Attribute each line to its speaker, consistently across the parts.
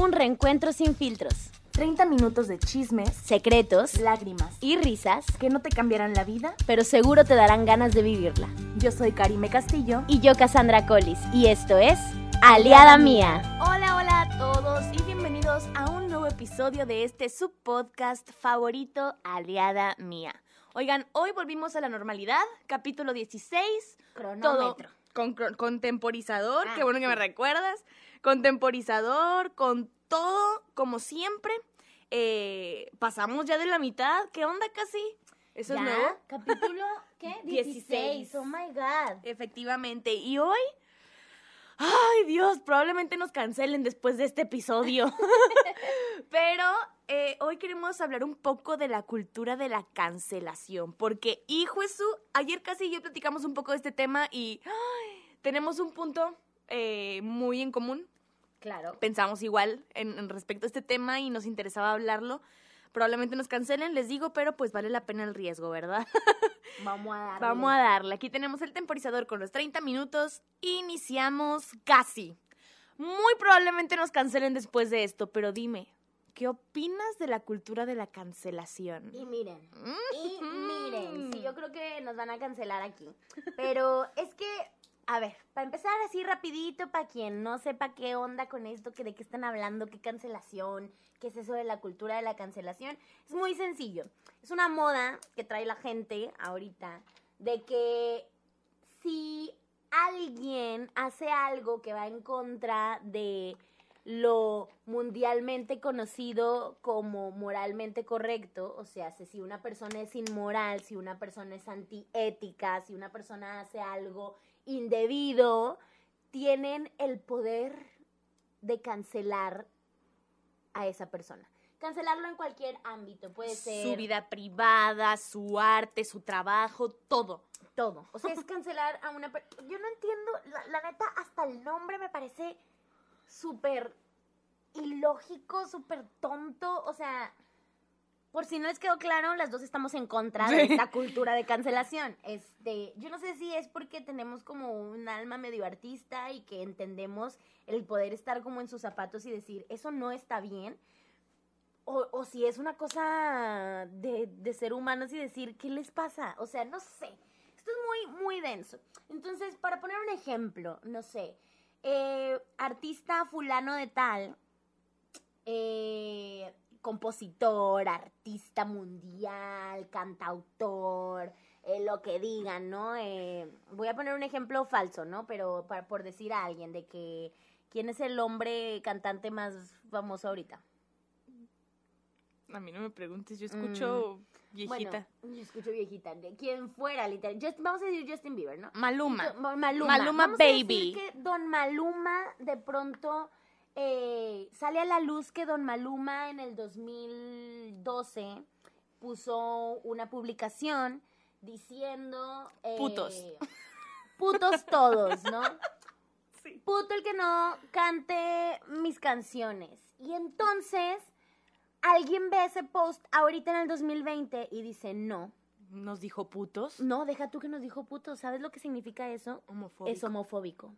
Speaker 1: Un reencuentro sin filtros,
Speaker 2: 30 minutos de chismes,
Speaker 1: secretos
Speaker 2: lágrimas
Speaker 1: y risas,
Speaker 2: que no te cambiarán la vida.
Speaker 1: pero seguro te darán ganas de vivirla.
Speaker 2: Yo soy Karime Castillo.
Speaker 1: Y yo, Cassandra Collis, y esto es Aliada Mía.
Speaker 2: Hola, hola a todos y bienvenidos a un nuevo episodio de este subpodcast favorito, Aliada Mía. Oigan, hoy volvimos a la normalidad, capítulo 16. Todo con, temporizador,
Speaker 1: Ah,
Speaker 2: qué bueno que me recuerdas. Con temporizador, con todo, como siempre. Eh, pasamos ya de la mitad. ¿Qué onda casi? ¿Eso
Speaker 1: ¿Ya?
Speaker 2: es nuevo?
Speaker 1: ¿Capítulo qué?
Speaker 2: 16.
Speaker 1: Oh my god.
Speaker 2: Efectivamente. Y hoy. Ay, Dios, probablemente nos cancelen después de este episodio. Pero eh, hoy queremos hablar un poco de la cultura de la cancelación. Porque, hijo Jesús, ayer casi yo platicamos un poco de este tema y ay, tenemos un punto eh, muy en común.
Speaker 1: Claro.
Speaker 2: Pensamos igual en, en respecto a este tema y nos interesaba hablarlo. Probablemente nos cancelen, les digo, pero pues vale la pena el riesgo, ¿verdad?
Speaker 1: Vamos a darle.
Speaker 2: Vamos a darle. Aquí tenemos el temporizador con los 30 minutos. Iniciamos casi. Muy probablemente nos cancelen después de esto, pero dime, ¿qué opinas de la cultura de la cancelación?
Speaker 1: Y miren, y
Speaker 2: Mm.
Speaker 1: miren, sí, yo creo que nos van a cancelar aquí. Pero es que, a ver, para empezar así rapidito, para quien no sepa qué onda con esto, que de qué están hablando, qué cancelación, qué es eso de la cultura de la cancelación, es muy sencillo. Es una moda que trae la gente ahorita de que si alguien hace algo que va en contra de lo mundialmente conocido como moralmente correcto, o sea, si- una persona es inmoral, si una persona es antiética, si una persona hace algo indebido, tienen el poder de cancelar a esa persona. Cancelarlo en cualquier ámbito, puede ser
Speaker 2: Su vida privada, su arte, su trabajo, todo.
Speaker 1: todo. O sea, es cancelar a una persona. Yo no entiendo, la, la neta, hasta el nombre me parece súper ilógico, súper tonto. O sea, por si no les quedó claro, las dos estamos en contra de esta cultura de cancelación. Este, yo no sé si es porque tenemos como un alma medio artista y que entendemos el poder estar como en sus zapatos y decir, eso no está bien. O, o si es una cosa de, de ser humanos y decir, ¿qué les pasa? O sea, no sé. Esto es muy, muy denso. Entonces, para poner un ejemplo, no sé, eh, artista fulano de tal, eh, compositor, artista mundial, cantautor, eh, lo que digan, ¿no? Eh, voy a poner un ejemplo falso, ¿no? Pero para, por decir a alguien de que, ¿quién es el hombre cantante más famoso ahorita?
Speaker 2: A mí no me preguntes, yo escucho viejita.
Speaker 1: Bueno, yo escucho viejita. De quien fuera, literal. Just- vamos a decir Justin Bieber, ¿no?
Speaker 2: Maluma.
Speaker 1: Maluma.
Speaker 2: Maluma
Speaker 1: Vamos a decir
Speaker 2: Baby.
Speaker 1: que Don Maluma de pronto eh, sale a la luz que Don Maluma en el 2012 puso una publicación diciendo... eh,
Speaker 2: Putos.
Speaker 1: Putos todos, ¿no?
Speaker 2: Sí.
Speaker 1: Puto el que no cante mis canciones. Y entonces alguien ve ese post ahorita en el 2020 y dice, no,
Speaker 2: Nos dijo putos.
Speaker 1: no, deja tú que nos dijo puto. ¿Sabes lo que significa eso?
Speaker 2: Homofóbico.
Speaker 1: Es homofóbico.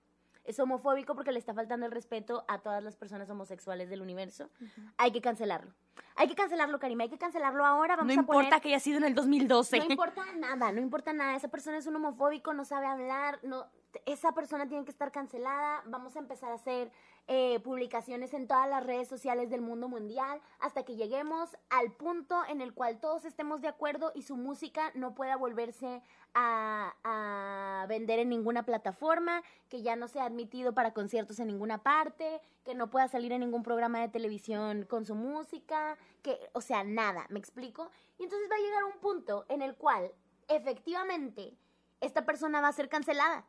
Speaker 1: Es homofóbico porque le está faltando el respeto a todas las personas homosexuales del universo. Hay que cancelarlo. Hay que cancelarlo, Karima. Hay que cancelarlo ahora. Vamos
Speaker 2: no
Speaker 1: a poner-
Speaker 2: importa que haya sido en el 2012.
Speaker 1: no importa nada, no importa nada. Esa persona es un homofóbico, no sabe hablar, no, esa persona tiene que estar cancelada. Vamos a empezar a hacer eh, publicaciones en todas las redes sociales del mundo mundial hasta que lleguemos al punto en el cual todos estemos de acuerdo y su música no pueda volverse a, a vender en ninguna plataforma, que ya no sea admitido para conciertos en ninguna parte, que no pueda salir en ningún programa de televisión con su música, que, o sea, nada, ¿me explico? Y entonces va a llegar un punto en el cual efectivamente esta persona va a ser cancelada.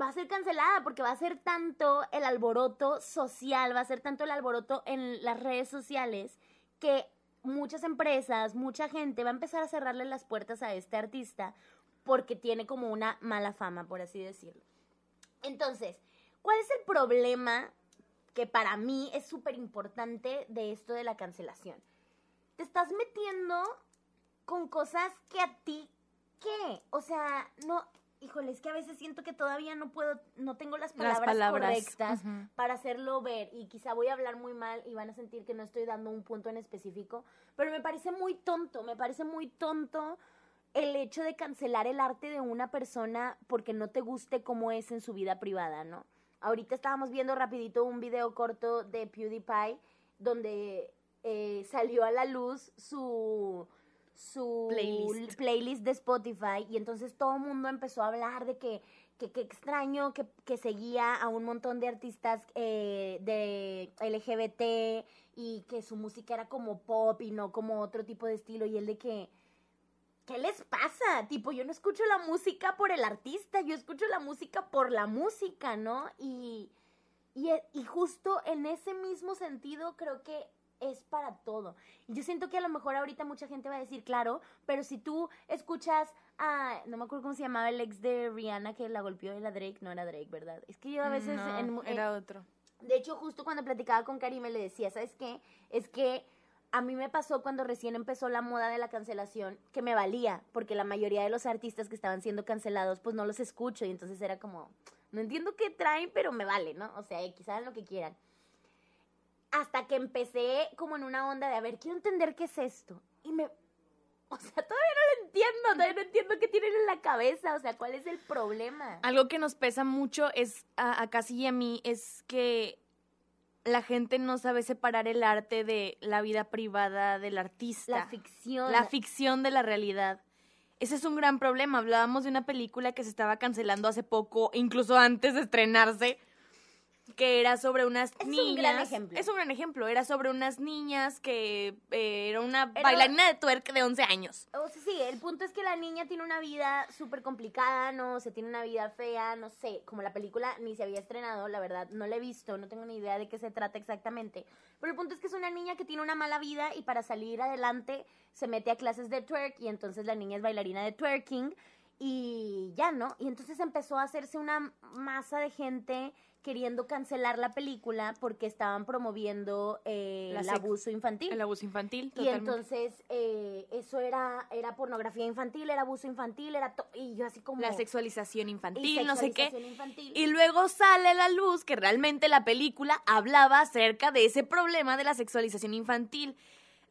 Speaker 1: Va a ser cancelada porque va a ser tanto el alboroto social, va a ser tanto el alboroto en las redes sociales que muchas empresas, mucha gente va a empezar a cerrarle las puertas a este artista porque tiene como una mala fama, por así decirlo. Entonces, ¿cuál es el problema que para mí es súper importante de esto de la cancelación? Te estás metiendo con cosas que a ti, ¿qué? O sea, no, híjole, es que a veces siento que todavía no puedo, no tengo las palabras, correctas para hacerlo ver y quizá voy a hablar muy mal y van a sentir que no estoy dando un punto en específico, pero me parece muy tonto, me parece muy tonto el hecho de cancelar el arte de una persona porque no te guste cómo es en su vida privada, ¿no? Ahorita estábamos viendo rapidito un video corto de PewDiePie donde eh, salió a la luz su su playlist. de Spotify y entonces todo el mundo empezó a hablar de que que, extraño que, que, seguía a un montón de artistas eh, de LGBT y que su música era como pop y no como otro tipo de estilo y el de que ¿qué les pasa? Tipo, yo no escucho la música por el artista, yo escucho la música por la música, ¿no? Y, y, y justo en ese mismo sentido creo que es para todo. Y yo siento que a lo mejor ahorita mucha gente va a decir, claro, pero si tú escuchas a, no me acuerdo cómo se llamaba el ex de Rihanna que la golpeó y la Drake, no era Drake, ¿verdad? Es que yo a veces...
Speaker 2: era otro.
Speaker 1: De hecho, justo cuando platicaba con Karime le decía, ¿sabes qué? Es que a mí me pasó cuando recién empezó la moda de la cancelación que me valía, porque la mayoría de los artistas que estaban siendo cancelados, pues no los escucho y entonces era como, no entiendo qué traen, pero me vale, ¿no? O sea, quizás lo que quieran hasta que empecé como en una onda de, a ver, quiero entender qué es esto. Y me... O sea, todavía no lo entiendo, todavía no entiendo qué tienen en la cabeza, o sea, cuál es el problema.
Speaker 2: Algo que nos pesa mucho es, a, a Casi y a mí, es que la gente no sabe separar el arte de la vida privada del artista.
Speaker 1: La ficción.
Speaker 2: La ficción de la realidad. Ese es un gran problema. Hablábamos de una película que se estaba cancelando hace poco, incluso antes de estrenarse, que era sobre unas niñas. Es un gran ejemplo. Es un gran ejemplo. Era sobre unas niñas que eh, era una bailarina de twerk de 11 años.
Speaker 1: O sea, sí, el punto es que la niña tiene una vida súper complicada, no o se tiene una vida fea, no sé, como la película ni se había estrenado, la verdad, no la he visto, no tengo ni idea de qué se trata exactamente. Pero el punto es que es una niña que tiene una mala vida y para salir adelante se mete a clases de twerk y entonces la niña es bailarina de twerking y ya, ¿no? Y entonces empezó a hacerse una masa de gente queriendo cancelar la película porque estaban promoviendo eh, el abuso infantil.
Speaker 2: El abuso infantil,
Speaker 1: totalmente. Y entonces eh, eso era, era pornografía infantil, era abuso infantil, era y yo así como...
Speaker 2: La sexualización infantil, no sé qué. Y luego sale a la luz que realmente la película hablaba acerca de ese problema de la sexualización infantil.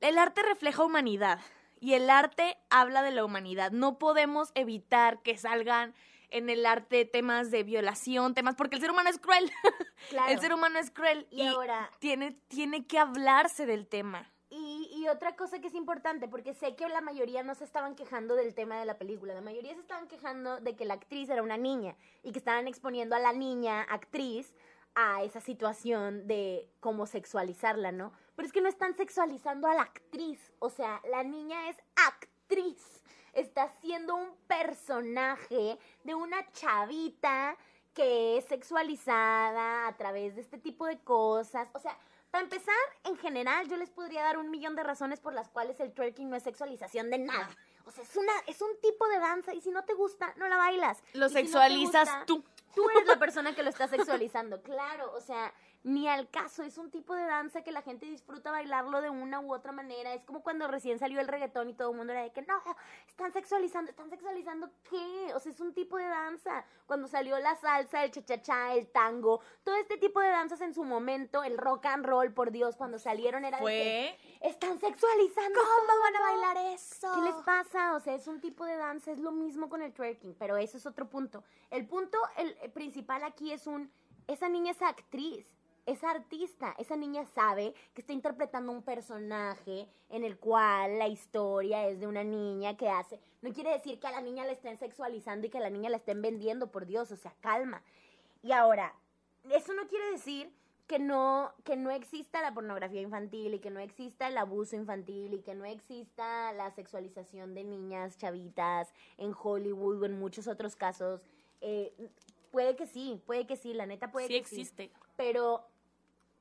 Speaker 2: El arte refleja humanidad y el arte habla de la humanidad. No podemos evitar que salgan en el arte temas de violación, temas, porque el ser humano es cruel. el ser humano es cruel y, ahora tiene, tiene que hablarse del tema.
Speaker 1: Y, y, otra cosa que es importante, porque sé que la mayoría no se estaban quejando del tema de la película, la mayoría se estaban quejando de que la actriz era una niña y que estaban exponiendo a la niña actriz a esa situación de cómo sexualizarla, ¿no? Pero es que no están sexualizando a la actriz, o sea, la niña es actriz está siendo un personaje de una chavita que es sexualizada a través de este tipo de cosas. O sea, para empezar, en general, yo les podría dar un millón de razones por las cuales el twerking no es sexualización de nada. O sea, es, una, es un tipo de danza y si no te gusta, no la bailas.
Speaker 2: Lo sexualizas tú.
Speaker 1: Tú eres la persona que lo está sexualizando, claro. O sea, ni al caso, es un tipo de danza que la gente disfruta bailarlo de una u otra manera. Es como cuando recién salió el reggaetón y todo el mundo era de que no, están sexualizando, están sexualizando qué? O sea, es un tipo de danza. Cuando salió la salsa, el cha-cha-cha, el tango, todo este tipo de danzas en su momento, el rock and roll, por Dios, cuando salieron era
Speaker 2: ¿Fue? de
Speaker 1: que están sexualizando.
Speaker 2: ¿Cómo van a bailar eso?
Speaker 1: ¿Qué les pasa? O sea, es un tipo de danza, es lo mismo con el twerking, pero eso es otro punto. El punto el principal aquí es un esa niña es actriz esa artista, esa niña sabe que está interpretando un personaje en el cual la historia es de una niña que hace, no quiere decir que a la niña la estén sexualizando y que a la niña la estén vendiendo, por Dios, o sea, calma. Y ahora, eso no quiere decir que no, que no exista la pornografía infantil y que no exista el abuso infantil y que no exista la sexualización de niñas chavitas en Hollywood o en muchos otros casos. Eh, puede que sí, puede que sí, la neta puede que
Speaker 2: existe.
Speaker 1: sí. Pero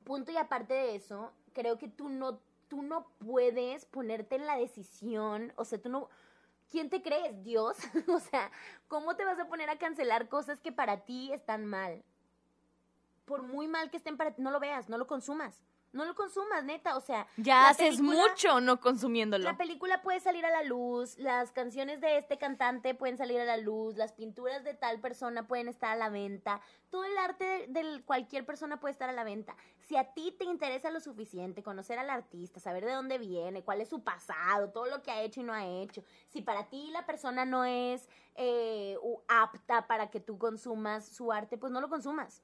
Speaker 1: punto y aparte de eso, creo que tú no, tú no puedes ponerte en la decisión, o sea, tú no... ¿Quién te crees? ¿Dios? o sea, ¿cómo te vas a poner a cancelar cosas que para ti están mal? Por muy mal que estén para ti, no lo veas, no lo consumas. No lo consumas, neta, o sea.
Speaker 2: Ya haces
Speaker 1: película-
Speaker 2: mucho no consumiéndolo.
Speaker 1: La película puede salir a la luz, las canciones de este cantante pueden salir a la luz, las pinturas de tal persona pueden estar a la venta, todo el arte de, cualquier persona puede estar a la venta. Si a ti te interesa lo suficiente conocer al artista, saber de dónde viene, cuál es su pasado, todo lo que ha hecho y no ha hecho, si para ti la persona no es eh, apta para que tú consumas su arte, pues no lo consumas.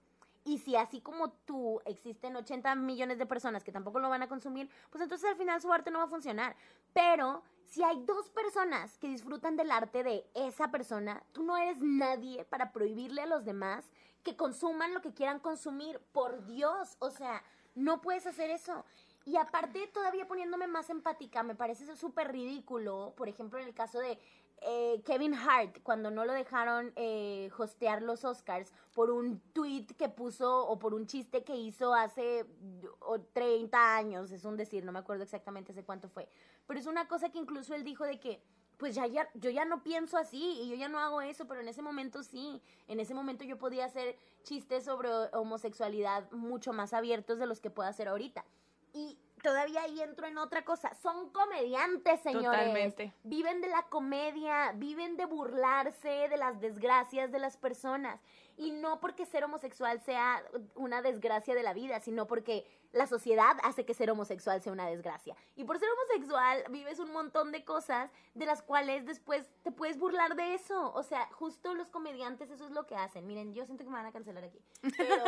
Speaker 1: Y si así como tú existen 80 millones de personas que tampoco lo van a consumir, pues entonces al final su arte no va a funcionar. Pero si hay dos personas que disfrutan del arte de esa persona, tú no eres nadie para prohibirle a los demás que consuman lo que quieran consumir. Por Dios, o sea, no puedes hacer eso. Y aparte, todavía poniéndome más empática, me parece súper ridículo, por ejemplo, en el caso de eh, Kevin Hart, cuando no lo dejaron eh, hostear los Oscars por un tweet que puso o por un chiste que hizo hace o 30 años, es un decir, no me acuerdo exactamente hace cuánto fue, pero es una cosa que incluso él dijo de que pues ya, ya, yo ya no pienso así y yo ya no hago eso, pero en ese momento sí, en ese momento yo podía hacer chistes sobre homosexualidad mucho más abiertos de los que puedo hacer ahorita. Y todavía ahí entro en otra cosa, son comediantes, señores.
Speaker 2: Totalmente.
Speaker 1: Viven de la comedia, viven de burlarse de las desgracias de las personas. Y no porque ser homosexual sea una desgracia de la vida, sino porque la sociedad hace que ser homosexual sea una desgracia. Y por ser homosexual vives un montón de cosas de las cuales después te puedes burlar de eso. O sea, justo los comediantes eso es lo que hacen. Miren, yo siento que me van a cancelar aquí. Pero,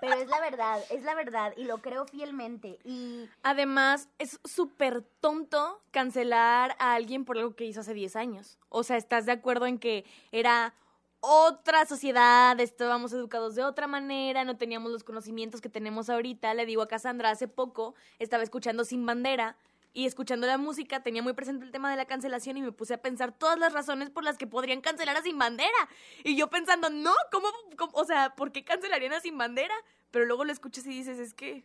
Speaker 1: pero es la verdad, es la verdad y lo creo fielmente. Y
Speaker 2: Además, es súper tonto cancelar a alguien por algo que hizo hace 10 años. O sea, ¿estás de acuerdo en que era otra sociedad, estábamos educados de otra manera, no teníamos los conocimientos que tenemos ahorita? Le digo a Cassandra, hace poco estaba escuchando Sin Bandera y escuchando la música tenía muy presente el tema de la cancelación y me puse a pensar todas las razones por las que podrían cancelar a Sin Bandera. Y yo pensando, no, ¿cómo? cómo? O sea, ¿por qué cancelarían a Sin Bandera? Pero luego lo escuchas y dices, es que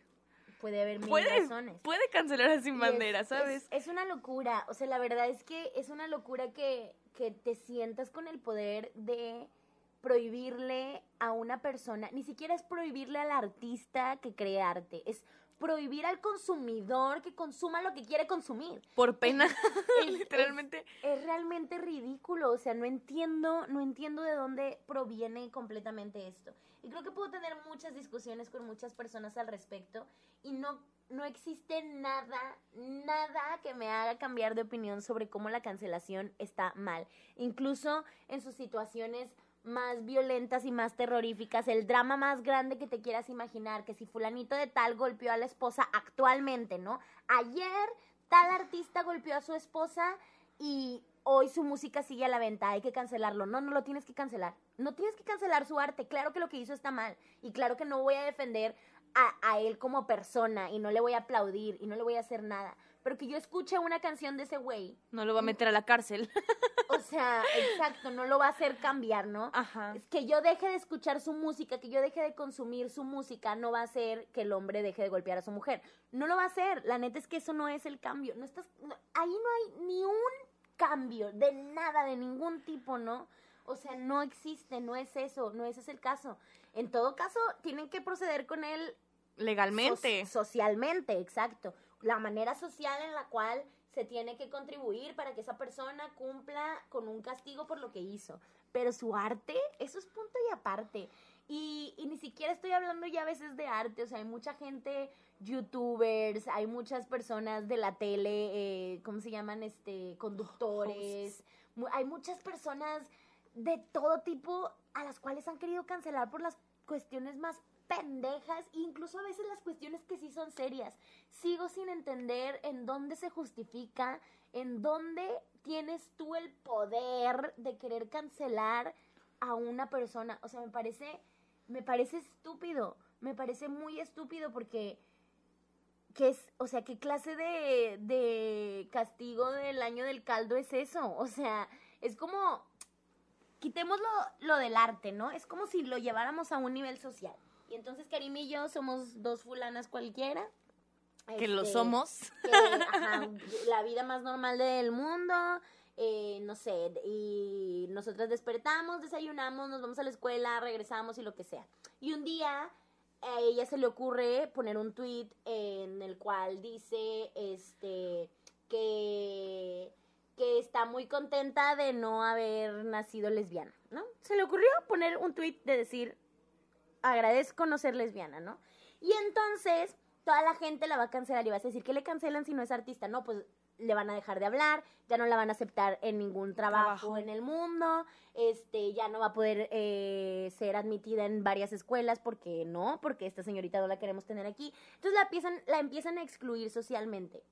Speaker 1: puede haber mil
Speaker 2: puede,
Speaker 1: razones.
Speaker 2: puede cancelar a Sin
Speaker 1: Y
Speaker 2: Bandera,
Speaker 1: es-
Speaker 2: ¿sabes?
Speaker 1: Es, es una locura. O sea, la verdad es que es una locura que, que te sientas con el poder de prohibirle a una persona, ni siquiera es prohibirle al artista que cree arte, es prohibir al consumidor que consuma lo que quiere consumir.
Speaker 2: Por pena,
Speaker 1: Es-
Speaker 2: literalmente.
Speaker 1: Es realmente ridículo, o sea, no entiendo, no entiendo de dónde proviene completamente esto. Y creo que puedo tener muchas discusiones con muchas personas al respecto y no no existe nada, nada que me haga cambiar de opinión sobre cómo la cancelación está mal. Incluso en sus situaciones más violentas y más terroríficas, el drama más grande que te quieras imaginar, que si fulanito de tal golpeó a la esposa actualmente, ¿no? Ayer tal artista golpeó a su esposa y hoy su música sigue a la venta, hay que cancelarlo. No, no lo tienes que cancelar. No tienes que cancelar su arte. Claro que lo que hizo está mal y claro que no voy a defender a, él como persona y no le voy a aplaudir y no le voy a hacer nada. Pero que yo escuche una canción de ese güey,
Speaker 2: No lo va a meter a la cárcel.
Speaker 1: o sea, exacto, no lo va a hacer cambiar, ¿no?
Speaker 2: Ajá.
Speaker 1: Es que yo deje de escuchar su música, que yo deje de consumir su música, no va a hacer que el hombre deje de golpear a su mujer. No lo va a hacer. La neta es que eso no es el cambio. No estás, no- ahí no hay ni un cambio de nada, de ningún tipo, ¿no? O sea, no existe, no es eso, no ese es el caso. En todo caso, tienen que proceder con él
Speaker 2: Legalmente.
Speaker 1: so- socialmente, exacto. La manera social en la cual se tiene que contribuir para que esa persona cumpla con un castigo por lo que hizo. Pero su arte, eso es punto y aparte. Y, y ni siquiera estoy hablando ya a veces de arte, o sea, hay mucha gente, youtubers, hay muchas personas de la tele, eh, ¿cómo se llaman? Este, conductores, hay muchas personas de todo tipo a las cuales han querido cancelar por las cuestiones más pendejas, incluso a veces las cuestiones que sí son serias. Sigo sin entender en dónde se justifica, en dónde tienes tú el poder de querer cancelar a una persona. O sea, me parece, me parece estúpido, me parece muy estúpido porque ¿qué es, o sea, qué clase de, de castigo del año del caldo es eso? O sea, es como, quitemos lo, lo del arte, ¿no? Es como si lo lleváramos a un nivel social. Y entonces Karim y yo somos dos fulanas cualquiera.
Speaker 2: Que lo
Speaker 1: este,
Speaker 2: somos.
Speaker 1: que, ajá, la vida más normal del mundo, eh, no sé, y nosotras despertamos, desayunamos, nos vamos a la escuela, regresamos y lo que sea. Y un día a ella se le ocurre poner un tweet en el cual dice este que que está muy contenta de no haber nacido lesbiana, ¿no? Se le ocurrió poner un tweet de decir agradezco no ser lesbiana, ¿no? Y entonces toda la gente la va a cancelar y vas a decir que le cancelan si no es artista, no, pues le van a dejar de hablar, ya no la van a aceptar en ningún trabajo,
Speaker 2: Trabajo.
Speaker 1: en el mundo, este, ya no va a poder eh, ser admitida en varias escuelas porque no, porque esta señorita no la queremos tener aquí. Entonces la empiezan, la empiezan a excluir socialmente.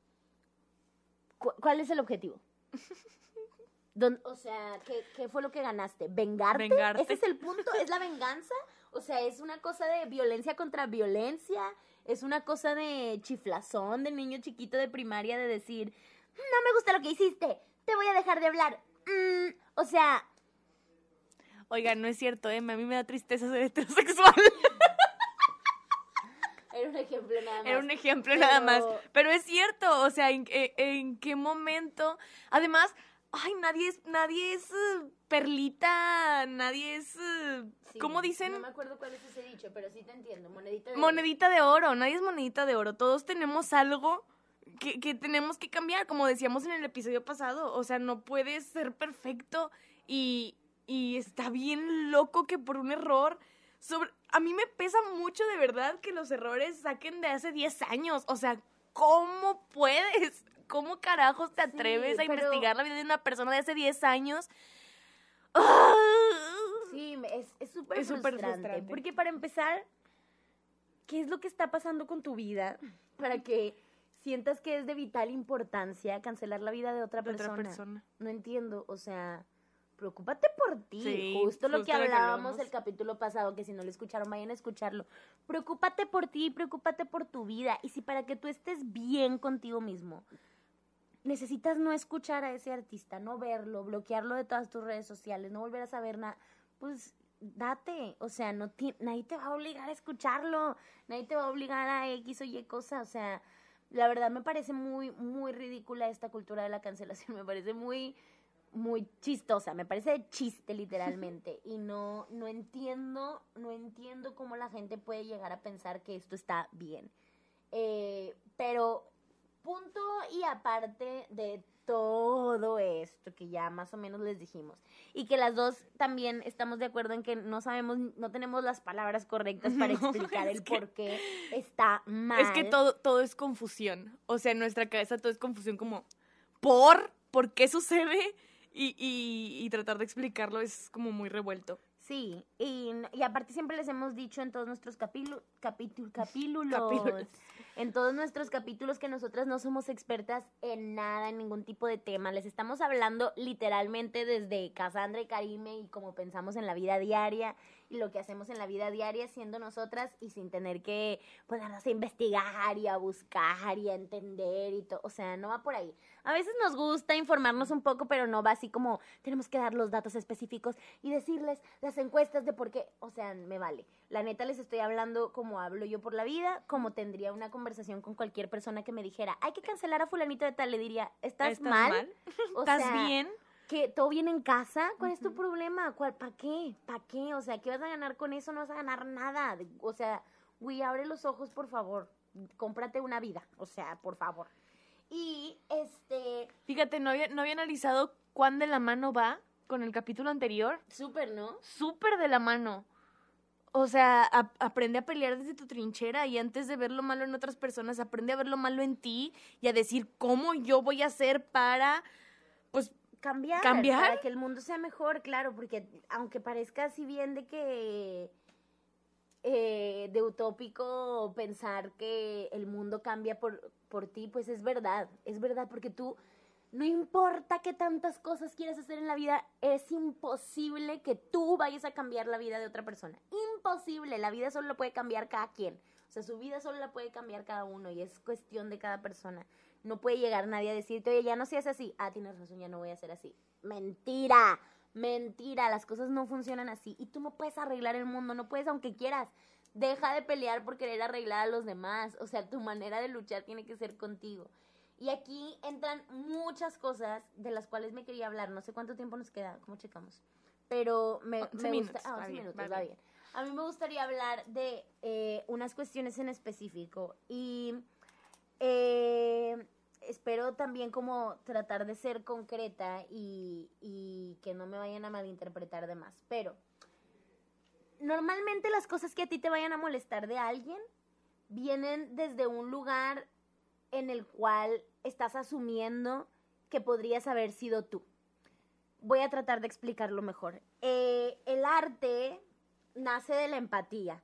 Speaker 1: Cu- ¿Cuál es el objetivo? Don- o sea, ¿qué, qué fue lo que ganaste? ¿Vengarte?
Speaker 2: Vengarte.
Speaker 1: ¿Ese es el punto? ¿Es la venganza? O sea, es una cosa de violencia contra violencia, es una cosa de chiflazón de niño chiquito de primaria de decir, no me gusta lo que hiciste, te voy a dejar de hablar. Mm, o sea,
Speaker 2: Oigan, no es cierto, ¿eh? A mí me da tristeza ser heterosexual.
Speaker 1: era un ejemplo nada más.
Speaker 2: Era un ejemplo
Speaker 1: Pero-
Speaker 2: nada más. Pero es cierto, o sea, ¿en, en- en qué momento? Además, ay, nadie es, nadie es eh, perlita, nadie es, eh,
Speaker 1: Sí,
Speaker 2: ¿cómo dicen?
Speaker 1: No me acuerdo cuál es ese dicho, pero sí te entiendo, monedita de
Speaker 2: Monedita de oro, nadie es monedita de oro. Todos tenemos algo que, que tenemos que cambiar, como decíamos en el episodio pasado. O sea, no puedes ser perfecto y, y está bien loco que por un error... Sobre, a mí me pesa mucho de verdad que los errores saquen de hace 10 años. O sea, ¿cómo puedes? ¿Cómo carajos te
Speaker 1: Sí,
Speaker 2: atreves a
Speaker 1: pero-
Speaker 2: investigar la vida de una persona de hace 10 años?
Speaker 1: Sí, es es súper
Speaker 2: Es súper
Speaker 1: frustrante,
Speaker 2: frustrante.
Speaker 1: Porque para empezar, ¿qué es lo que está pasando con tu vida para que sientas que es de vital importancia cancelar la vida de otra
Speaker 2: De
Speaker 1: persona?
Speaker 2: otra persona.
Speaker 1: No entiendo, o sea, preocúpate por ti.
Speaker 2: Sí,
Speaker 1: justo lo que
Speaker 2: justo lo que
Speaker 1: hablábamos el capítulo pasado, que si no lo escucharon, vayan a escucharlo. Preocúpate por ti, preocúpate por tu vida. Y si para que tú estés bien contigo mismo, necesitas no escuchar a ese artista, no verlo, bloquearlo de todas tus redes sociales, no volver a saber nada, pues date, o sea, no nadie te va a obligar a escucharlo, nadie te va a obligar a X o Y cosa, o sea, la verdad me parece muy, muy ridícula esta cultura de la cancelación, me parece muy, muy chistosa, me parece de chiste literalmente, y no, no entiendo, no entiendo cómo la gente puede llegar a pensar que esto está bien. Eh, pero punto y aparte de todo esto que ya más o menos les dijimos y que las dos también estamos de acuerdo en que no sabemos no tenemos las palabras correctas para
Speaker 2: No,
Speaker 1: explicar el
Speaker 2: que-
Speaker 1: por qué está mal
Speaker 2: Es que todo, todo es confusión. O sea, en nuestra cabeza todo es confusión como, ¿por? ¿Por qué sucede? Y, y, y tratar de explicarlo es como muy revuelto.
Speaker 1: Sí y, y aparte siempre les hemos dicho en todos nuestros capítulos capítulos
Speaker 2: Capítulos.
Speaker 1: en todos nuestros capítulos que nosotras no somos expertas en nada, en ningún tipo de tema. Les estamos hablando literalmente desde Cassandra y Karime y como pensamos en la vida diaria y lo que hacemos en la vida diaria siendo nosotras y sin tener que ponernos a investigar y a buscar y a entender y todo. O sea, no va por ahí. A veces nos gusta informarnos un poco, pero no va así como tenemos que dar los datos específicos y decirles las encuestas de por qué. O sea, me vale. La neta les estoy hablando como hablo yo por la vida, como tendría una conversación con cualquier persona que me dijera, hay que cancelar a fulanito de tal, le diría, ¿estás, mal? O
Speaker 2: ¿Estás
Speaker 1: sea,
Speaker 2: bien?
Speaker 1: ¿Que todo bien en casa? ¿Cuál es tu problema? ¿Cuál, ¿Para qué? ¿Para qué? O sea, ¿qué vas a ganar con eso? No vas a ganar nada. O sea, güey, abre los ojos, por favor. Cómprate una vida. O sea, por favor. Y este,
Speaker 2: Fíjate, no había, no había analizado cuán de la mano va con el capítulo anterior.
Speaker 1: súper, ¿no?
Speaker 2: Súper de la mano. O sea, a- aprende a pelear desde tu trinchera y antes de ver lo malo en otras personas, aprende a ver lo malo en ti y a decir cómo yo voy a hacer para, pues,
Speaker 1: cambiar,
Speaker 2: ¿Cambiar?
Speaker 1: para que el mundo sea mejor, claro, porque aunque parezca así bien de que eh, de utópico pensar que el mundo cambia por, por ti, pues es verdad, es verdad, porque tú, no importa qué tantas cosas quieras hacer en la vida, es imposible que tú vayas a cambiar la vida de otra persona. Imposible, la vida solo la puede cambiar cada quien. O sea, su vida solo la puede cambiar cada uno y es cuestión de cada persona. No puede llegar nadie a decirte, oye, ya no seas así. Ah, tienes razón, ya no voy a ser así. Mentira, mentira, las cosas no funcionan así. Y tú no puedes arreglar el mundo, no puedes aunque quieras. Deja de pelear por querer arreglar a los demás. O sea, tu manera de luchar tiene que ser contigo. Y aquí entran muchas cosas de las cuales me quería hablar. No sé cuánto tiempo nos queda, ¿cómo checamos? Pero me,
Speaker 2: 11
Speaker 1: me gusta. Ah,
Speaker 2: va
Speaker 1: 11
Speaker 2: bien,
Speaker 1: minutos,
Speaker 2: va
Speaker 1: va
Speaker 2: bien.
Speaker 1: bien. A mí me gustaría hablar de eh, unas cuestiones en específico y eh, espero también como tratar de ser concreta y, y que no me vayan a malinterpretar de más. Pero normalmente las cosas que a ti te vayan a molestar de alguien vienen desde un lugar en el cual estás asumiendo que podrías haber sido tú. Voy a tratar de explicarlo mejor. Eh, el arte nace de la empatía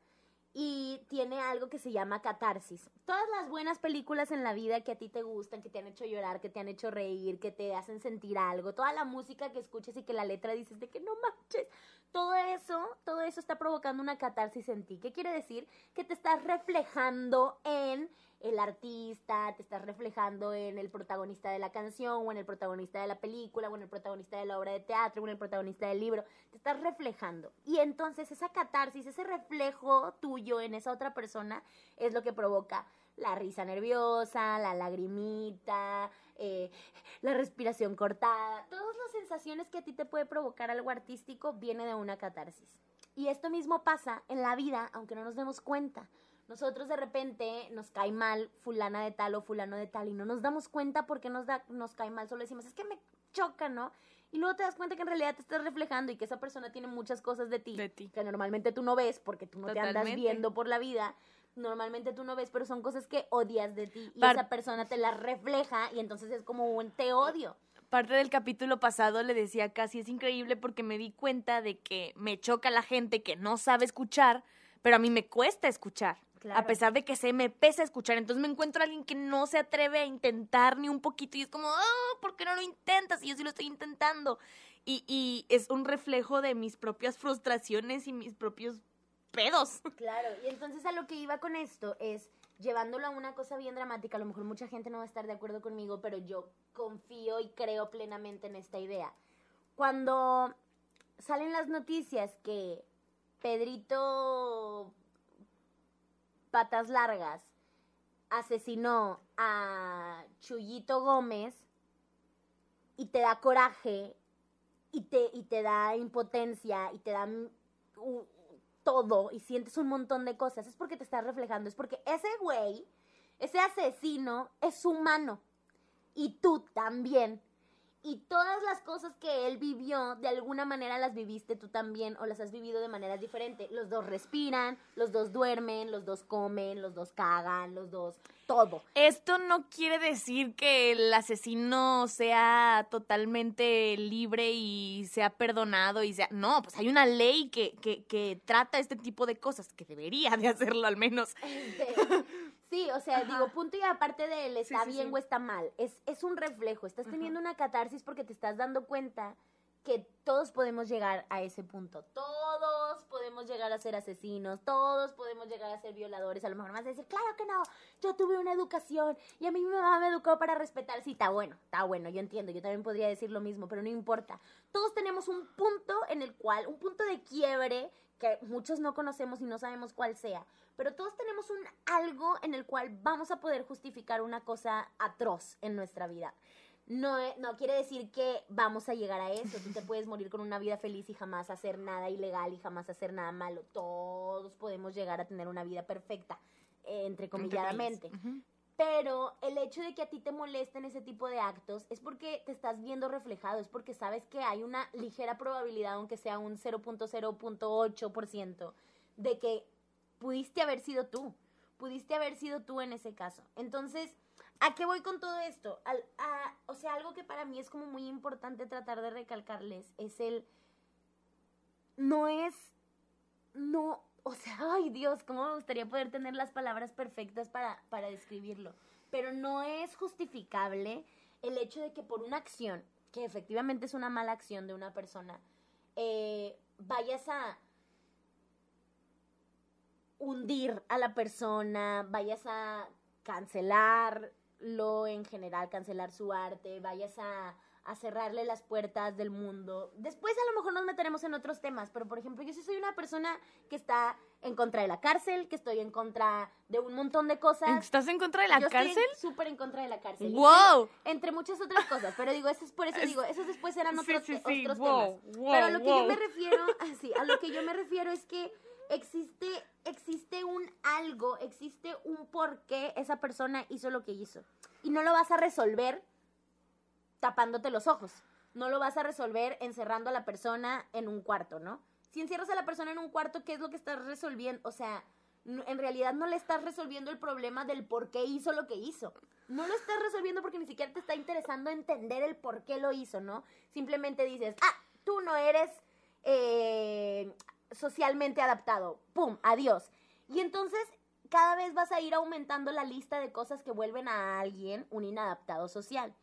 Speaker 1: y tiene algo que se llama catarsis. Todas las buenas películas en la vida que a ti te gustan, que te han hecho llorar, que te han hecho reír, que te hacen sentir algo, toda la música que escuches y que la letra dices de que no manches, todo eso, todo eso está provocando una catarsis en ti. ¿Qué quiere decir? Que te estás reflejando en el artista, te estás reflejando en el protagonista de la canción, o en el protagonista de la película, o en el protagonista de la obra de teatro, o en el protagonista del libro. Te estás reflejando. Y entonces esa catarsis, ese reflejo tuyo en esa otra persona, es lo que provoca la risa nerviosa, la lagrimita, eh, la respiración cortada. Todas las sensaciones que a ti te puede provocar algo artístico viene de una catarsis. Y esto mismo pasa en la vida, aunque no nos demos cuenta nosotros de repente nos cae mal fulana de tal o fulano de tal y no nos damos cuenta porque nos, da, nos cae mal, solo decimos, es que me choca, ¿no? Y luego te das cuenta que en realidad te estás reflejando y que esa persona tiene muchas cosas de ti, que normalmente tú no ves porque tú no te andas viendo por la vida. Normalmente tú no ves, pero son cosas que odias de ti y esa persona te las refleja y entonces es como un te odio
Speaker 2: parte del capítulo pasado le decía casi es increíble porque me di cuenta de que me choca la gente que no sabe escuchar, pero a mí me cuesta escuchar. A pesar de que se me pesa escuchar. Entonces me encuentro a alguien que no se atreve a intentar ni un poquito y es como, oh, ¿por qué no lo intentas? Y yo sí lo estoy intentando. Y, y es un reflejo de mis propias frustraciones y mis propios pedos.
Speaker 1: Claro, y entonces a lo que iba con esto es llevándolo a una cosa bien dramática, a lo mejor mucha gente no va a estar de acuerdo conmigo, pero yo confío y creo plenamente en esta idea. Cuando salen las noticias que Pedrito patas largas asesinó a Chuyito Gómez y te da coraje y te, y te da impotencia y te da todo y sientes un montón de cosas, es porque te estás reflejando, es porque ese güey, ese asesino es humano y tú también y todas las cosas que él vivió, de alguna manera las viviste tú también o las has vivido de manera diferente. Los dos respiran, los dos duermen, los dos comen, los dos cagan, los dos todo.
Speaker 2: Esto no quiere decir que el asesino sea totalmente libre y sea perdonado y sea... No, pues hay una ley que, que, que trata este tipo de cosas, que debería de hacerlo al menos.
Speaker 1: Sí, o sea, digo, punto y aparte de él está bien o está mal, es, es un reflejo, estás teniendo una catarsis porque te estás dando cuenta que todos podemos llegar a ese punto, todos podemos llegar a ser asesinos, todos podemos llegar a ser violadores, a lo mejor vas a decir, claro que no, yo tuve una educación y a mí mi mamá me educó para respetar, sí, está bueno, está bueno, yo entiendo, yo también podría decir lo mismo, pero no importa, todos tenemos un punto en el cual, un punto de quiebre que muchos no conocemos y no sabemos cuál sea, pero todos tenemos un algo en el cual vamos a poder justificar una cosa atroz en nuestra vida. No, eh, no quiere decir que vamos a llegar a eso. Tú te puedes morir con una vida feliz y jamás hacer nada ilegal y jamás hacer nada malo. Todos podemos llegar a tener una vida perfecta, eh, entrecomilladamente. Pero el hecho de que a ti te molesten ese tipo de actos es porque te estás viendo reflejado, es porque sabes que hay una ligera probabilidad, aunque sea un 0.0.8%, de que pudiste haber sido tú, pudiste haber sido tú en ese caso. Entonces, ¿a qué voy con todo esto? o sea, algo que para mí es como muy importante tratar de recalcarles es el, no es, no, o sea, ay Dios, cómo me gustaría poder tener las palabras perfectas para, para describirlo, pero no es justificable el hecho de que por una acción, que efectivamente es una mala acción de una persona, eh, vayas a hundir a la persona, vayas a cancelarlo en general, cancelar su arte, vayas a, cerrarle las puertas del mundo. Después a lo mejor nos meteremos en otros temas, pero por ejemplo, yo sí soy una persona que está en contra de la cárcel, que estoy en contra de un montón de cosas.
Speaker 2: ¿Estás en contra de la cárcel? Estoy
Speaker 1: súper en contra de la cárcel.
Speaker 2: ¡Wow!
Speaker 1: Entre, muchas otras cosas, pero digo, eso es por eso digo, esos después eran otros, otros temas. pero a lo que yo me refiero, así, a lo que yo me refiero es que existe, existe un algo, existe un por qué esa persona hizo lo que hizo. Y no lo vas a resolver tapándote los ojos. No lo vas a resolver encerrando a la persona en un cuarto, ¿no? Si encierras a la persona en un cuarto, ¿qué es lo que estás resolviendo? O sea, en realidad no le estás resolviendo el problema del por qué hizo lo que hizo. No lo estás resolviendo porque ni siquiera te está interesando entender el por qué lo hizo, ¿no? Simplemente dices, ah, tú no eres eh, socialmente adaptado. ¡Pum! Adiós. Y entonces cada vez vas a ir aumentando la lista de cosas que vuelven a alguien un inadaptado social.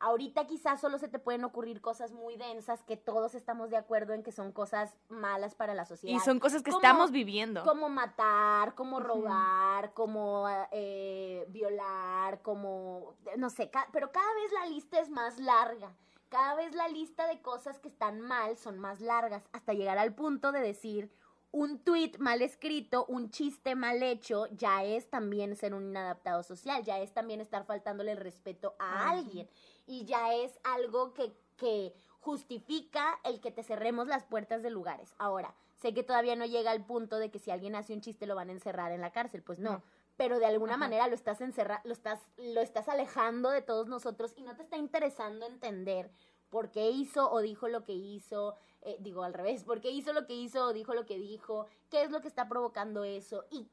Speaker 1: Ahorita quizás solo se te pueden ocurrir cosas muy densas que todos estamos de acuerdo en que son cosas malas para la sociedad.
Speaker 2: Y son cosas que estamos viviendo.
Speaker 1: Como matar, como robar, como eh, violar, como, no sé, pero cada vez la lista es más larga. Cada vez la lista de cosas que están mal son más largas hasta llegar al punto de decir, un tweet mal escrito, un chiste mal hecho, ya es también ser un inadaptado social, ya es también estar faltándole el respeto a alguien. Y ya es algo que, que justifica el que te cerremos las puertas de lugares. Ahora, sé que todavía no llega al punto de que si alguien hace un chiste lo van a encerrar en la cárcel, pues no. Pero de alguna manera lo estás encerrando, lo estás, lo estás alejando de todos nosotros y no te está interesando entender por qué hizo o dijo lo que hizo, eh, digo al revés, por qué hizo lo que hizo dijo lo que dijo, qué es lo que está provocando eso. Y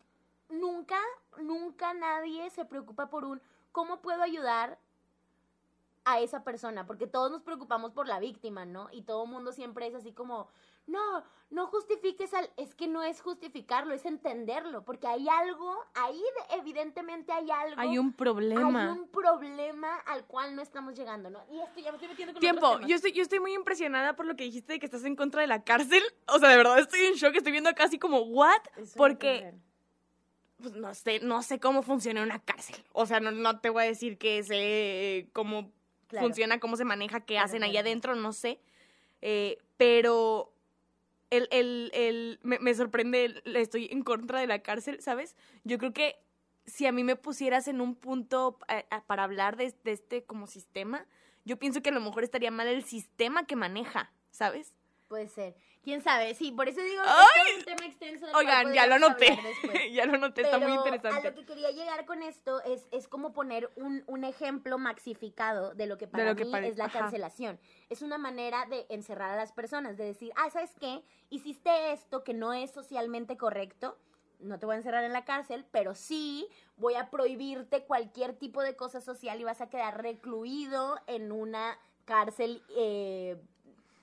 Speaker 1: nunca, nunca nadie se preocupa por un, ¿cómo puedo ayudar a esa persona? Porque todos nos preocupamos por la víctima, ¿no? Y todo el mundo siempre es así como, no, no justifiques al, es que no es justificarlo, es entenderlo, porque hay algo, ahí evidentemente hay algo.
Speaker 2: Hay un problema.
Speaker 1: Hay un problema al cual no estamos llegando, ¿no? Y esto ya me estoy metiendo con
Speaker 2: Tiempo, yo estoy, yo estoy muy impresionada por lo que dijiste de que estás en contra de la cárcel. O sea, de verdad estoy en shock, estoy viendo casi como, ¿what? porque... Pues no sé, no sé cómo funciona una cárcel. O sea, no, no te voy a decir que sé cómo funciona, cómo se maneja, qué hacen ahí adentro, no sé. Eh, pero el, el, el, me, me sorprende, estoy en contra de la cárcel, ¿sabes? Yo creo que si a mí me pusieras en un punto eh, para hablar de, de, este como sistema, yo pienso que a lo mejor estaría mal el sistema que maneja, ¿sabes?
Speaker 1: Puede ser. ¿Quién sabe? Sí, por eso digo que es un tema extenso.
Speaker 2: Oigan, ya lo noté. ya lo noté, está muy interesante.
Speaker 1: A lo que quería llegar con esto es, es como poner un, un ejemplo maxificado de lo que para mí es la cancelación. Es una manera de encerrar a las personas, de decir, ah, ¿sabes qué? Hiciste esto que no es socialmente correcto, no te voy a encerrar en la cárcel, pero sí voy a prohibirte cualquier tipo de cosa social y vas a quedar recluido en una cárcel eh,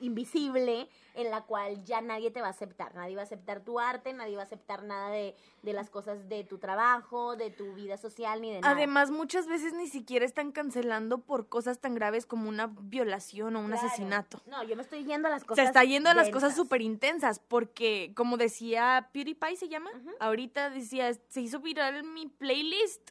Speaker 1: invisible en la cual ya nadie te va a aceptar, nadie va a aceptar tu arte, nadie va a aceptar nada de, de las cosas de tu trabajo, de tu vida social, ni de nada.
Speaker 2: Además, muchas veces ni siquiera están cancelando por cosas tan graves como una violación o un asesinato.
Speaker 1: No, yo me estoy yendo a las cosas.
Speaker 2: Se está yendo a las cosas súper intensas, porque como decía PewDiePie se llama, ahorita decía, se hizo viral mi playlist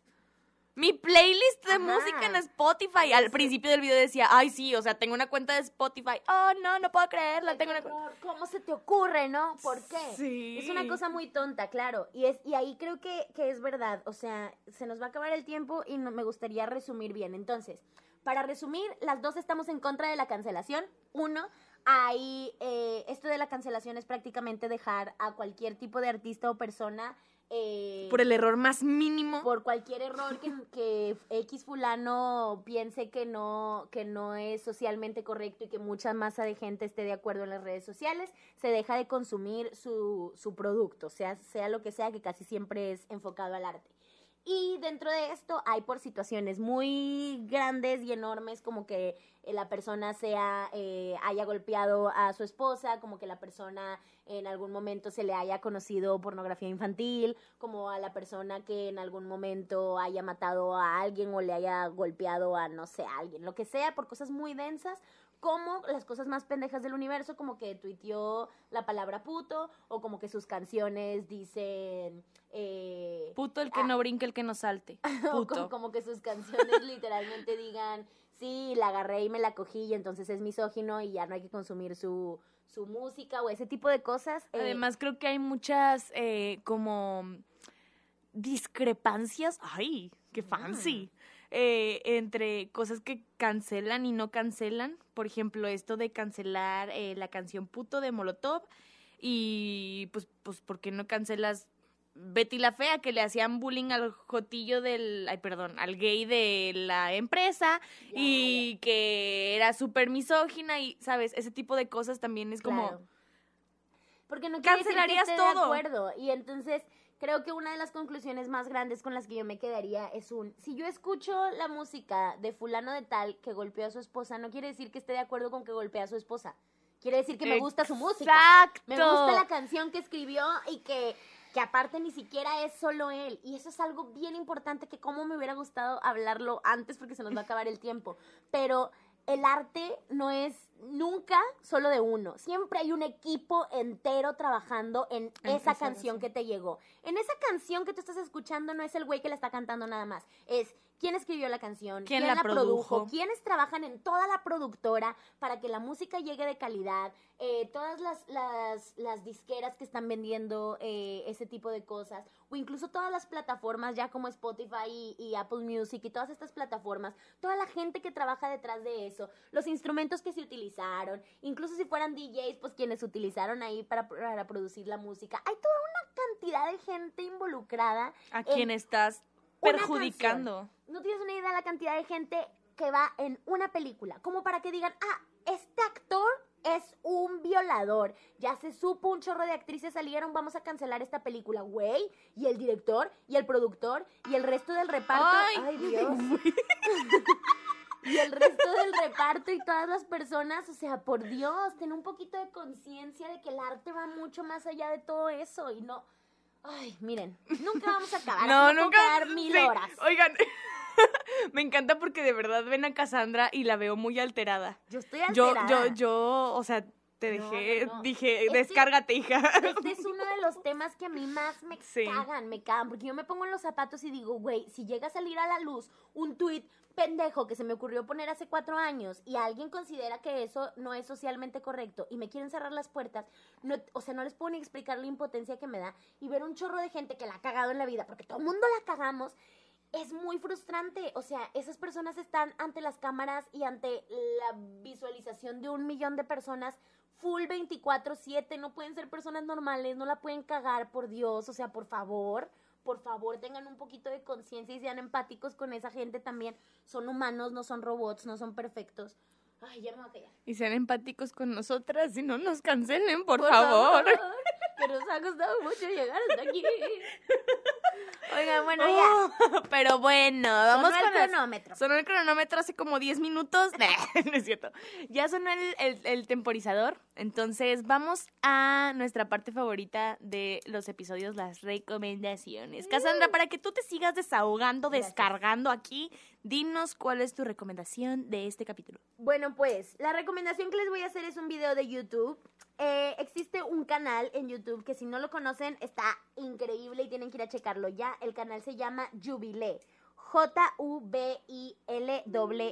Speaker 2: mi playlist de música en Spotify. Al principio del video decía, ay, sí, o sea, tengo una cuenta de Spotify. Oh, no, no puedo creerla, tengo una
Speaker 1: ¿Cómo se te ocurre, no? ¿Por qué? Sí. Es una cosa muy tonta, claro. Y, es, y ahí creo que, que es verdad. O sea, se nos va a acabar el tiempo y no, me gustaría resumir bien. Entonces, para resumir, las dos estamos en contra de la cancelación. Uno, hay, eh, esto de la cancelación es prácticamente dejar a cualquier tipo de artista o persona eh,
Speaker 2: por el error más mínimo.
Speaker 1: Por cualquier error que, que, X fulano piense que no, que no es socialmente correcto y que mucha masa de gente esté de acuerdo en las redes sociales, se deja de consumir su, su producto, sea, sea lo que sea, que casi siempre es enfocado al arte. Y dentro de esto hay por situaciones muy grandes y enormes como que la persona sea, eh, haya golpeado a su esposa, como que la persona en algún momento se le haya conocido pornografía infantil, como a la persona que en algún momento haya matado a alguien o le haya golpeado a, no sé, a alguien, lo que sea, por cosas muy densas, como las cosas más pendejas del universo, como que tuiteó la palabra puto, o como que sus canciones dicen... Eh,
Speaker 2: puto el que no brinque, el que no salte. Puto.
Speaker 1: como, que sus canciones literalmente digan, sí, la agarré y me la cogí y entonces es misógino y ya no hay que consumir su, su música o ese tipo de cosas.
Speaker 2: Eh. Además creo que hay muchas eh, como discrepancias. ¡Ay, qué fancy! Mm. Eh, entre cosas que cancelan y no cancelan. Por ejemplo, esto de cancelar eh, la canción Puto de Molotov. Y pues, pues, ¿por qué no cancelas Betty la Fea, que le hacían bullying al jotillo del, ay, perdón, al gay de la empresa y que era súper misógina y, ¿sabes? Ese tipo de cosas también es como...
Speaker 1: Porque no quiere decir que
Speaker 2: Cancelarías
Speaker 1: esté
Speaker 2: todo.
Speaker 1: De acuerdo. Y entonces creo que una de las conclusiones más grandes con las que yo me quedaría es un, si yo escucho la música de fulano de tal que golpeó a su esposa, no quiere decir que esté de acuerdo con que golpea a su esposa. Quiere decir que me gusta su música.
Speaker 2: Exacto.
Speaker 1: Me gusta la canción que escribió y que, que aparte ni siquiera es solo él. Y eso es algo bien importante que como me hubiera gustado hablarlo antes porque se nos va a acabar el tiempo. Pero el arte no es nunca solo de uno. Siempre hay un equipo entero trabajando en, esa canción que te llegó. En esa canción que tú estás escuchando no es el güey que la está cantando nada más. Es quién escribió la canción,
Speaker 2: ¿Quién
Speaker 1: quién,
Speaker 2: la
Speaker 1: la, produjo,
Speaker 2: produjo?
Speaker 1: quiénes trabajan en toda la productora para que la música llegue de calidad, eh, todas las, las, las disqueras que están vendiendo eh, ese tipo de cosas, o incluso todas las plataformas ya como Spotify y, y Apple Music y todas estas plataformas, toda la gente que trabaja detrás de eso, los instrumentos que se utilizaron, incluso si fueran DJs, pues quienes utilizaron ahí para, para producir la música. Hay toda una cantidad de gente involucrada
Speaker 2: A
Speaker 1: en
Speaker 2: quien estás perjudicando.
Speaker 1: no tienes una idea de la cantidad de gente que va en una película, como para que digan, ah, este actor es un violador. Ya se supo, un chorro de actrices salieron, vamos a cancelar esta película, güey. Y el director, y el productor, y el resto del reparto.
Speaker 2: Ay.
Speaker 1: Ay, Dios. y el resto del reparto y todas las personas, o sea, por Dios, ten un poquito de conciencia de que el arte va mucho más allá de todo eso y no... Ay, miren, nunca vamos a acabar.
Speaker 2: No, nunca.
Speaker 1: quedar mil
Speaker 2: sí.
Speaker 1: horas.
Speaker 2: Oigan, me encanta porque de verdad ven a Cassandra y la veo muy alterada.
Speaker 1: Yo estoy
Speaker 2: Yo,
Speaker 1: alterada.
Speaker 2: yo, yo, o sea, te
Speaker 1: No,
Speaker 2: dejé,
Speaker 1: no, no.
Speaker 2: dije,
Speaker 1: Este-
Speaker 2: descárgate, hija.
Speaker 1: Este es uno de los temas que a mí más me
Speaker 2: Sí.
Speaker 1: cagan, me cagan, porque yo me pongo en los zapatos y digo, güey, si llega a salir a la luz un tuit pendejo que se me ocurrió poner hace cuatro años y alguien considera que eso no es socialmente correcto y me quieren cerrar las puertas, no, o sea, no les puedo ni explicar la impotencia que me da y ver un chorro de gente que la ha cagado en la vida, porque todo el mundo la cagamos, es muy frustrante. O sea, esas personas están ante las cámaras y ante la visualización de un millón de personas full 24/7. No pueden ser personas normales, no la pueden cagar, por Dios. O sea, por favor, por favor, tengan un poquito de conciencia y sean empáticos con esa gente también. Son humanos, no son robots, no son perfectos. Ay, ya me voy a callar.
Speaker 2: Y sean empáticos con nosotras y no nos cancelen, por, favor.
Speaker 1: Que nos ha costado mucho llegar hasta aquí. Oigan, bueno, ya.
Speaker 2: Oh, pero bueno, vamos
Speaker 1: Sonó el
Speaker 2: con las-
Speaker 1: cronómetro.
Speaker 2: Sonó el cronómetro hace como 10 minutos. no es cierto. Ya sonó el, el- el temporizador. Entonces, vamos a nuestra parte favorita de los episodios, las recomendaciones. Cassandra, para que tú te sigas desahogando,
Speaker 1: Gracias.
Speaker 2: descargando aquí, dinos cuál es tu recomendación de este capítulo.
Speaker 1: Bueno, pues la recomendación que les voy a hacer es un video de YouTube. Eh, existe un canal en YouTube que si no lo conocen está increíble y tienen que ir a checarlo ya. El canal se llama Jubilé. J-U-B-I-L-E.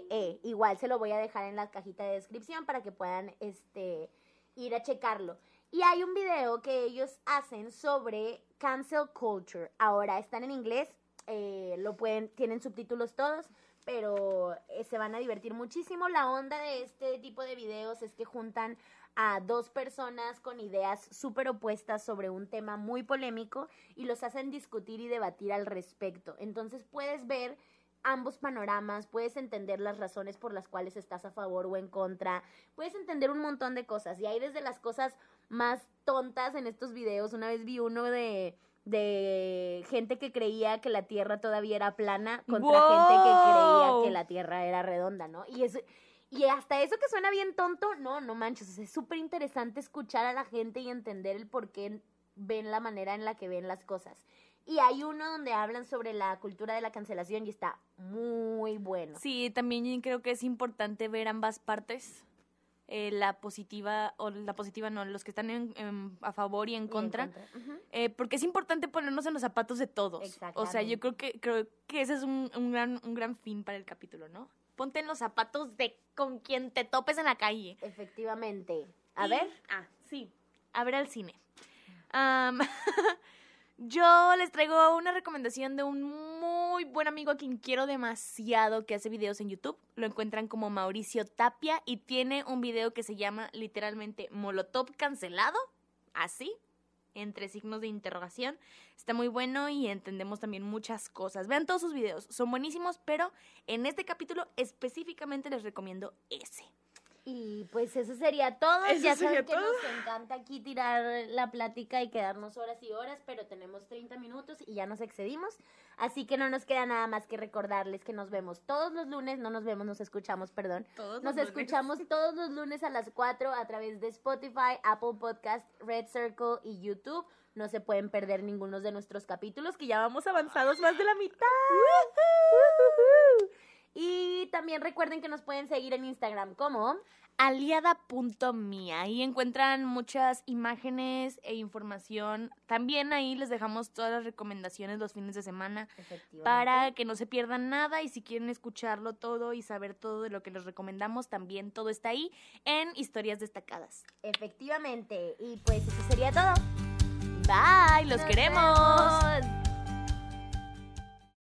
Speaker 1: E. Igual se lo voy a dejar en la cajita de descripción para que puedan este, ir a checarlo. Y hay un video que ellos hacen sobre cancel culture. Ahora están en inglés, eh, lo pueden, tienen subtítulos todos, pero eh, se van a divertir muchísimo. La onda de este tipo de videos es que juntan a dos personas con ideas súper opuestas sobre un tema muy polémico y los hacen discutir y debatir al respecto. Entonces puedes ver ambos panoramas, puedes entender las razones por las cuales estás a favor o en contra, puedes entender un montón de cosas. Y hay desde las cosas más tontas en estos videos. Una vez vi uno de de gente que creía que la Tierra todavía era plana contra gente que creía que la Tierra era redonda, ¿no? Y eso y hasta eso que suena bien tonto, no, no manches, es súper interesante escuchar a la gente y entender el por qué ven la manera en la que ven las cosas. Y hay uno donde hablan sobre la cultura de la cancelación y está muy bueno.
Speaker 2: Sí, también creo que es importante ver ambas partes. eh, la positiva, o la positiva no, los que están en- en- a favor y en
Speaker 1: Y en
Speaker 2: contra. Eh, porque es importante ponernos en los zapatos de todos. O sea, yo creo que creo que ese es un, un gran un gran fin para el capítulo, ¿no? Ponte en los zapatos de con quien te topes en la calle.
Speaker 1: Efectivamente. A
Speaker 2: Y-
Speaker 1: ver.
Speaker 2: Ah, sí. A ver al cine. Am, yo les traigo una recomendación de un muy buen amigo a quien quiero demasiado que hace videos en YouTube. Lo encuentran como Mauricio Tapia y tiene un video que se llama literalmente Molotov cancelado. así, entre signos de interrogación. Está muy bueno y entendemos también muchas cosas. Vean todos sus videos, son buenísimos, pero en este capítulo específicamente les recomiendo ese.
Speaker 1: Y pues eso sería todo.
Speaker 2: Eso
Speaker 1: ya
Speaker 2: sería
Speaker 1: saben que nos encanta aquí tirar la plática y quedarnos horas y horas, pero tenemos 30 minutos y ya nos excedimos. Así que no nos queda nada más que recordarles que nos vemos todos los lunes, no nos vemos, nos escuchamos, perdón.
Speaker 2: Todos
Speaker 1: Nos
Speaker 2: los lunes.
Speaker 1: escuchamos todos los lunes a las 4 a través de Spotify, Apple Podcast, Red Circle y YouTube. No se pueden perder ninguno de nuestros capítulos, que ya vamos avanzados más de la mitad. Y también recuerden que nos pueden seguir en Instagram como
Speaker 2: aliada.me. Ahí encuentran muchas imágenes e información. También ahí les dejamos todas las recomendaciones los fines de semana para que no se pierdan nada y si quieren escucharlo todo y saber todo de lo que les recomendamos, también todo está ahí en historias destacadas.
Speaker 1: Efectivamente. Y pues eso sería todo.
Speaker 2: Bye, los
Speaker 1: Nos
Speaker 2: queremos.
Speaker 1: vemos.